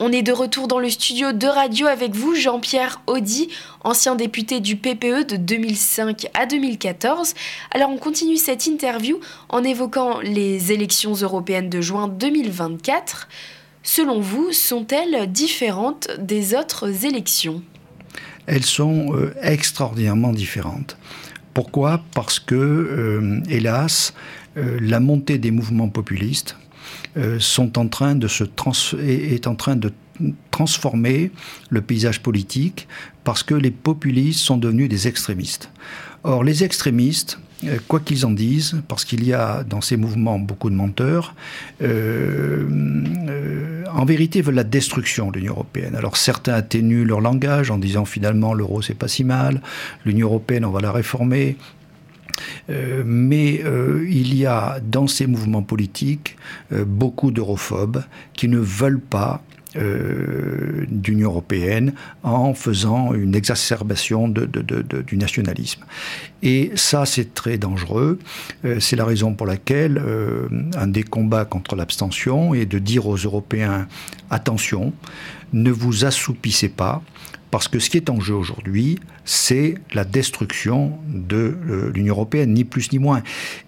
On est de retour dans le studio de radio avec vous, Jean-Pierre Audi, ancien député du PPE de 2005 à 2014. Alors on continue cette interview en évoquant les élections européennes de juin 2024. Selon vous, sont-elles différentes des autres élections? Elles sont euh, extraordinairement différentes. Pourquoi? Parce que, euh, hélas, euh, la montée des mouvements populistes, sont en train de se est en train de transformer le paysage politique parce que les populistes sont devenus des extrémistes. Or, les extrémistes, euh, quoi qu'ils en disent, parce qu'il y a dans ces mouvements beaucoup de menteurs, euh, en vérité veulent la destruction de l'Union européenne. Alors certains atténuent leur langage en disant finalement l'euro c'est pas si mal, l'Union européenne on va la réformer, euh, mais euh, il y a dans ces mouvements politiques euh, beaucoup d'europhobes qui ne veulent pas d'Union européenne en faisant une exacerbation du nationalisme. Et ça, c'est très dangereux. c'est la raison pour laquelle un des combats contre l'abstention est de dire aux Européens attention, ne vous assoupissez pas, parce que ce qui est en jeu aujourd'hui, c'est la destruction de euh, l'Union européenne, ni plus ni moins.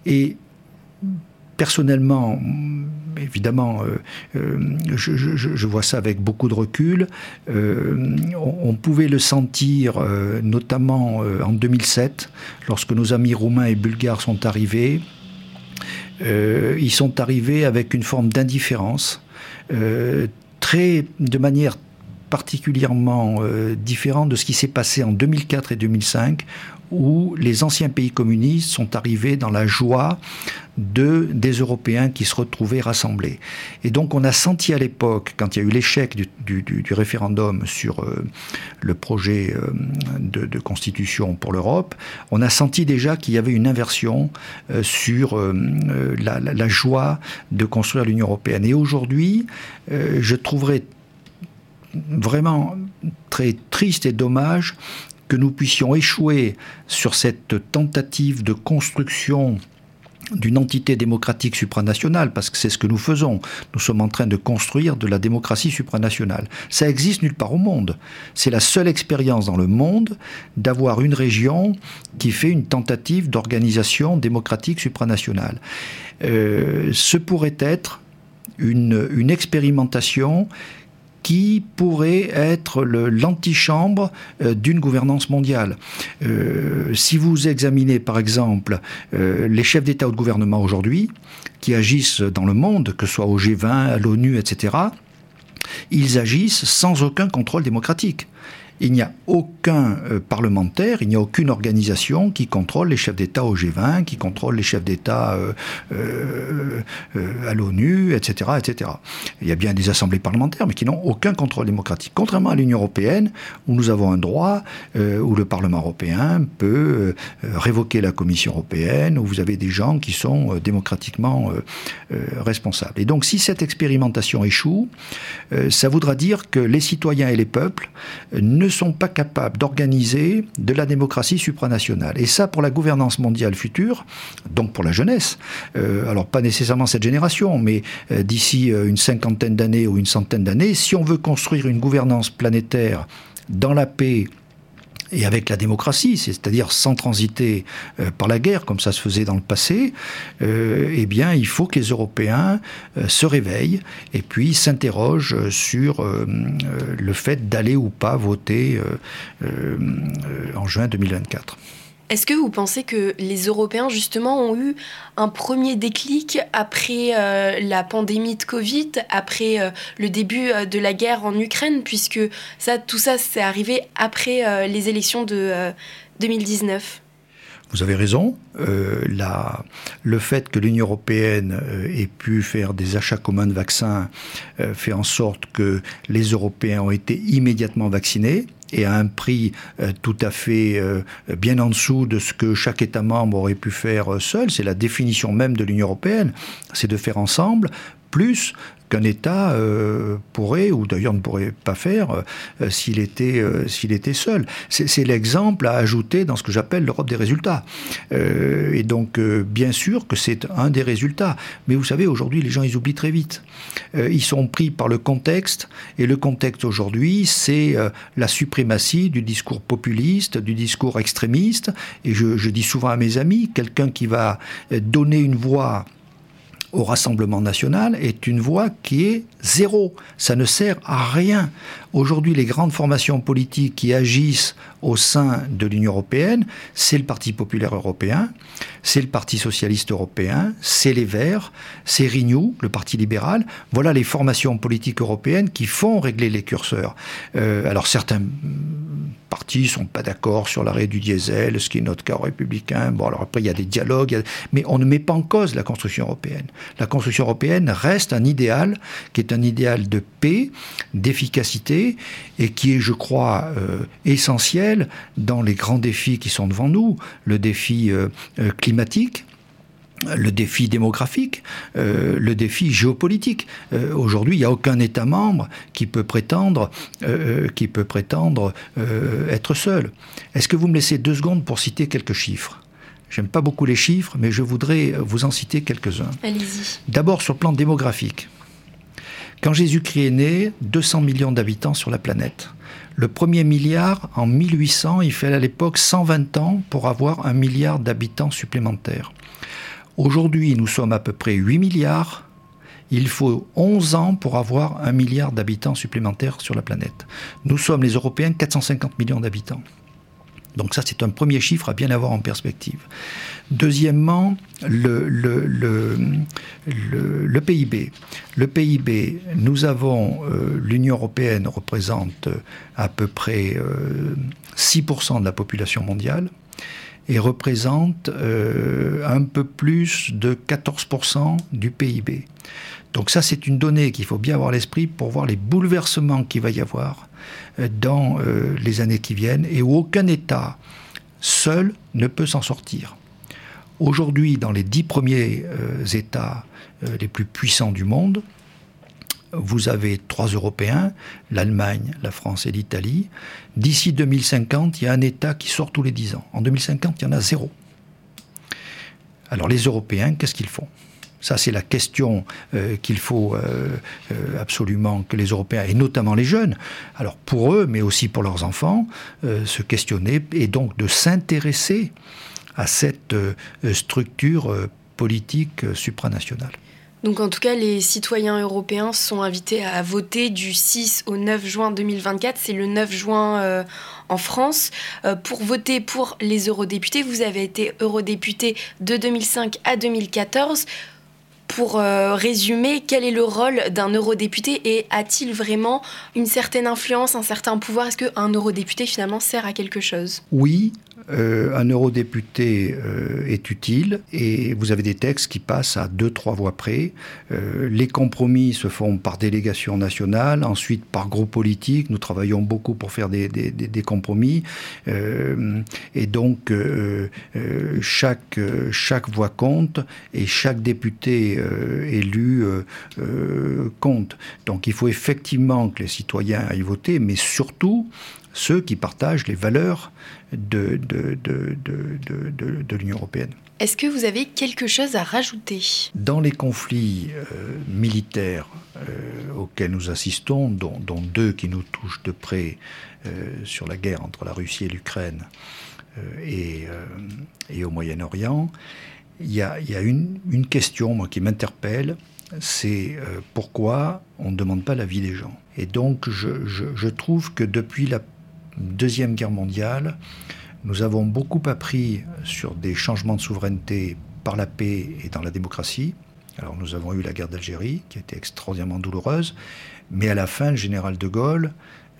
Et personnellement, évidemment, euh, euh, je, vois ça avec beaucoup de recul. on, pouvait le sentir, notamment en 2007, lorsque nos amis roumains et bulgares sont arrivés. ils sont arrivés avec une forme d'indifférence, très, de manière particulièrement euh, différent de ce qui s'est passé en 2004 et 2005, où les anciens pays communistes sont arrivés dans la joie de, des Européens qui se retrouvaient rassemblés. Et donc on a senti à l'époque, quand il y a eu l'échec du, du, référendum sur euh, le projet euh, de, constitution pour l'Europe, on a senti déjà qu'il y avait une inversion sur la, la, joie de construire l'Union européenne. Et aujourd'hui, je trouverais vraiment très triste et dommage que nous puissions échouer sur cette tentative de construction d'une entité démocratique supranationale, parce que c'est ce que nous faisons. Nous sommes en train de construire de la démocratie supranationale. Ça existe nulle part au monde. C'est la seule expérience dans le monde d'avoir une région qui fait une tentative d'organisation démocratique supranationale. Euh, ce pourrait être une, une expérimentation qui pourrait être l'antichambre euh, d'une gouvernance mondiale. Euh, si vous examinez par exemple euh, les chefs d'État ou de gouvernement aujourd'hui, qui agissent dans le monde, que ce soit au G20, à l'ONU, etc., ils agissent sans aucun contrôle démocratique il n'y a aucun euh, parlementaire, il n'y a aucune organisation qui contrôle les chefs d'État au G20, qui contrôle les chefs d'État euh, euh, à l'ONU, etc., etc. Il y a bien des assemblées parlementaires, mais qui n'ont aucun contrôle démocratique. Contrairement à l'Union européenne, où nous avons un droit, où le Parlement européen peut révoquer la Commission européenne, où vous avez des gens qui sont démocratiquement responsables. Et donc, si cette expérimentation échoue, ça voudra dire que les citoyens et les peuples ne ne sont pas capables d'organiser de la démocratie supranationale. Et ça, pour la gouvernance mondiale future, donc pour la jeunesse, euh, alors pas nécessairement cette génération, mais euh, d'ici euh, une cinquantaine d'années ou une centaine d'années, si on veut construire une gouvernance planétaire dans la paix, et avec la démocratie, c'est-à-dire sans transiter euh, par la guerre comme ça se faisait dans le passé, euh, eh bien, il faut que les Européens euh, se réveillent et puis s'interrogent sur le fait d'aller ou pas voter en juin 2024. Est-ce que vous pensez que les Européens, justement, ont eu un premier déclic après euh, la pandémie de Covid, après euh, le début euh, de la guerre en Ukraine, puisque ça, tout ça, c'est arrivé après les élections de 2019 vous avez raison. la, le fait que l'Union européenne ait pu faire des achats communs de vaccins fait en sorte que les Européens ont été immédiatement vaccinés et à un prix euh, tout à fait euh, bien en dessous de ce que chaque État membre aurait pu faire euh, seul. C'est la définition même de l'Union européenne, c'est de faire ensemble plus qu'un État euh, pourrait, ou d'ailleurs ne pourrait pas faire euh, s'il était, euh, s'il était seul. C'est l'exemple à ajouter dans ce que j'appelle l'Europe des résultats. et donc, bien sûr que c'est un des résultats. Mais vous savez, aujourd'hui, les gens, ils oublient très vite. ils sont pris par le contexte, et le contexte aujourd'hui, c'est la suprématie du discours populiste, du discours extrémiste. Et je, je dis souvent à mes amis, quelqu'un qui va donner une voix au Rassemblement national est une voix qui est zéro. Ça ne sert à rien. Aujourd'hui, les grandes formations politiques qui agissent au sein de l'Union européenne, c'est le Parti populaire européen, c'est le Parti socialiste européen, c'est les Verts, c'est Renew, le Parti libéral. Voilà les formations politiques européennes qui font régler les curseurs. Euh, alors certains partis sont pas d'accord sur l'arrêt du diesel, ce qui est notre cas républicain. Bon, alors après il y a des dialogues, mais on ne met pas en cause la construction européenne. La construction européenne reste un idéal qui est un idéal de paix, d'efficacité et qui est, je crois, euh, essentiel dans les grands défis qui sont devant nous, le défi euh, euh, climatique, le défi démographique, le défi géopolitique. Aujourd'hui, il n'y a aucun État membre qui peut prétendre, qui peut prétendre être seul. Est-ce que vous me laissez deux secondes pour citer quelques chiffres? J'aime pas beaucoup les chiffres, mais je voudrais vous en citer quelques-uns. Allez-y. D'abord sur le plan démographique. Quand Jésus-Christ est né, 200 millions d'habitants sur la planète. Le premier milliard, en 1800, il fallait à l'époque 120 ans pour avoir un milliard d'habitants supplémentaires. Aujourd'hui, nous sommes à peu près 8 milliards. Il faut 11 ans pour avoir un milliard d'habitants supplémentaires sur la planète. Nous sommes, les Européens, 450 millions d'habitants. Donc ça, c'est un premier chiffre à bien avoir en perspective. Deuxièmement, le, PIB. Le PIB, nous avons, euh, l'Union européenne représente à peu près 6% euh, de la population mondiale et représente euh, un peu plus de 14% du PIB. Donc ça, c'est une donnée qu'il faut bien avoir à l'esprit pour voir les bouleversements qu'il va y avoir euh, dans euh, les années qui viennent et où aucun État seul ne peut s'en sortir. Aujourd'hui, dans les dix premiers États les plus puissants du monde, vous avez trois Européens, l'Allemagne, la France et l'Italie. D'ici 2050, il y a un État qui sort tous les dix ans. En 2050, il y en a zéro. Alors les Européens, qu'est-ce qu'ils font? Ça, c'est la question euh, qu'il faut euh, euh, absolument que les Européens, et notamment les jeunes, alors pour eux, mais aussi pour leurs enfants, se questionner et donc de s'intéresser à cette structure politique supranationale. Donc en tout cas, les citoyens européens sont invités à voter du 6 au 9 juin 2024. C'est le 9 juin en France. pour voter pour les eurodéputés, vous avez été eurodéputé de 2005 à 2014 pour euh, résumer, quel est le rôle d'un eurodéputé et a-t-il vraiment une certaine influence, un certain pouvoir? Est-ce qu'un eurodéputé finalement sert à quelque chose? Oui, euh, un eurodéputé euh, est utile et vous avez des textes qui passent à deux, trois voix près. Euh, les compromis se font par délégation nationale, ensuite par groupe politique. Nous travaillons beaucoup pour faire des, des, des compromis. et donc, chaque, chaque voix compte et chaque député élu compte. Donc, il faut effectivement que les citoyens aillent voter, mais surtout, ceux qui partagent les valeurs de, de, de, de, l'Union européenne. Est-ce que vous avez quelque chose à rajouter? Dans les conflits euh, militaires euh, auxquels nous assistons, dont, dont, deux qui nous touchent de près euh, sur la guerre entre la Russie et l'Ukraine et, et, au Moyen-Orient, il y a, y a une, une, question moi, qui m'interpelle, c'est pourquoi on ne demande pas l'avis des gens? Et donc je, je, je trouve que depuis la Deuxième Guerre mondiale, nous avons beaucoup appris sur des changements de souveraineté par la paix et dans la démocratie. Alors nous avons eu la guerre d'Algérie, qui a été extraordinairement douloureuse, mais à la fin, le général de Gaulle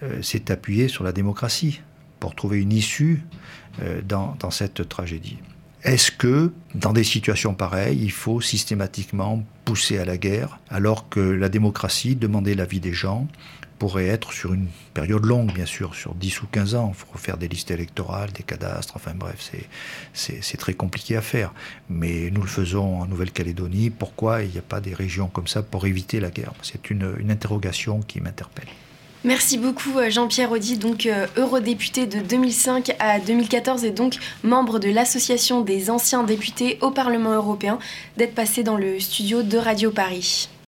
euh, s'est appuyé sur la démocratie pour trouver une issue euh, dans, cette tragédie. est-ce que, dans des situations pareilles, il faut systématiquement pousser à la guerre, alors que la démocratie, demander l'avis des gens, pourrait être sur une période longue, bien sûr, sur 10 ou 15 ans. Il faut faire des listes électorales, des cadastres, enfin bref, c'est très compliqué à faire. Mais nous le faisons en Nouvelle-Calédonie. Pourquoi il n'y a pas des régions comme ça pour éviter la guerre? C'est une, une interrogation qui m'interpelle. Merci beaucoup euh, Jean-Pierre Audi, donc euh, eurodéputé de 2005 à 2014 et donc membre de l'association des anciens députés au Parlement européen, d'être passé dans le studio de Radio Paris.